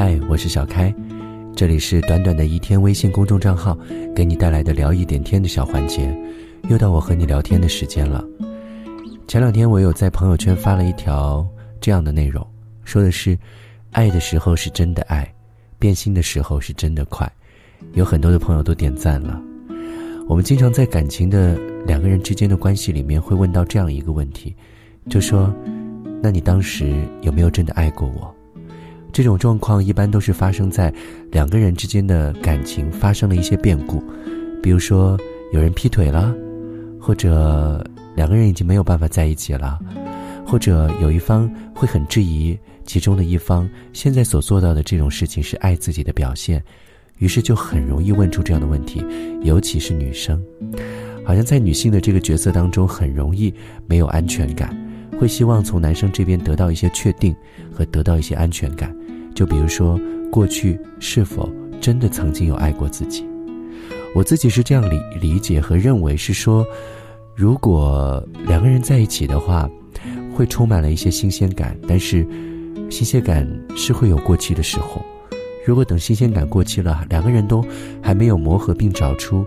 嗨，我是小开，这里是短短的一天微信公众账号，给你带来的聊一点天的小环节，又到我和你聊天的时间了。前两天我有在朋友圈发了一条这样的内容，说的是，爱的时候是真的爱，变心的时候是真的快，有很多的朋友都点赞了。我们经常在感情的两个人之间的关系里面会问到这样一个问题，就说，那你当时有没有真的爱过我？这种状况一般都是发生在两个人之间的感情发生了一些变故，比如说有人劈腿了，或者两个人已经没有办法在一起了，或者有一方会很质疑其中的一方现在所做到的这种事情是爱自己的表现，于是就很容易问出这样的问题，尤其是女生，好像在女性的这个角色当中很容易没有安全感。会希望从男生这边得到一些确定和得到一些安全感，就比如说过去是否真的曾经有爱过自己。我自己是这样理理解和认为是说，如果两个人在一起的话，会充满了一些新鲜感，但是新鲜感是会有过期的时候。如果等新鲜感过期了，两个人都还没有磨合并找出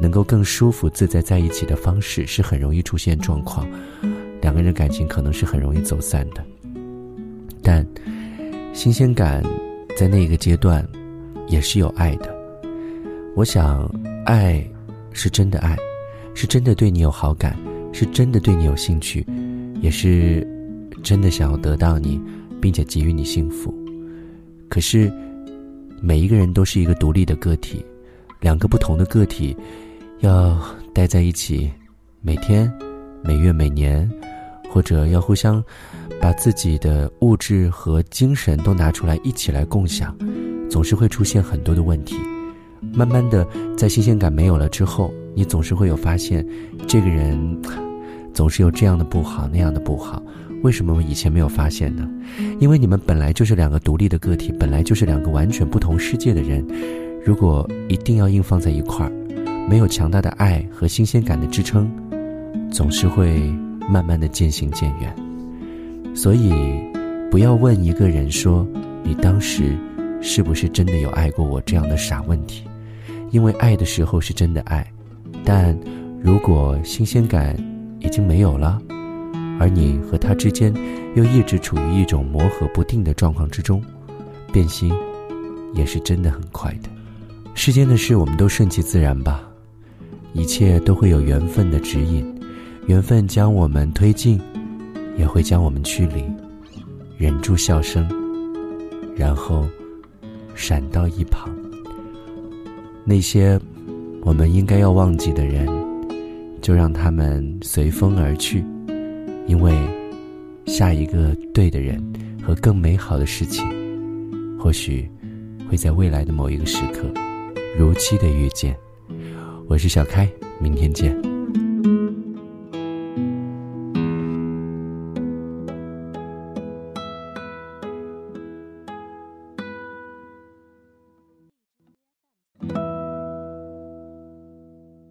能够更舒服自在在一起的方式，是很容易出现状况。两个人感情可能是很容易走散的，但新鲜感在那个阶段也是有爱的。我想，爱是真的爱，是真的对你有好感，是真的对你有兴趣，也是真的想要得到你，并且给予你幸福。可是，每一个人都是一个独立的个体，两个不同的个体要待在一起，每天、每月、每年。或者要互相把自己的物质和精神都拿出来一起来共享，总是会出现很多的问题。慢慢的，在新鲜感没有了之后，你总是会有发现，这个人总是有这样的不好，那样的不好。为什么我以前没有发现呢？因为你们本来就是两个独立的个体，本来就是两个完全不同世界的人。如果一定要硬放在一块儿，没有强大的爱和新鲜感的支撑，总是会。慢慢的渐行渐远，所以不要问一个人说你当时是不是真的有爱过我这样的傻问题，因为爱的时候是真的爱，但如果新鲜感已经没有了，而你和他之间又一直处于一种磨合不定的状况之中，变心也是真的很快的。世间的事我们都顺其自然吧，一切都会有缘分的指引。缘分将我们推进，也会将我们驱离。忍住笑声，然后闪到一旁。那些我们应该要忘记的人，就让他们随风而去，因为下一个对的人和更美好的事情，或许会在未来的某一个时刻如期的遇见。我是小开，明天见。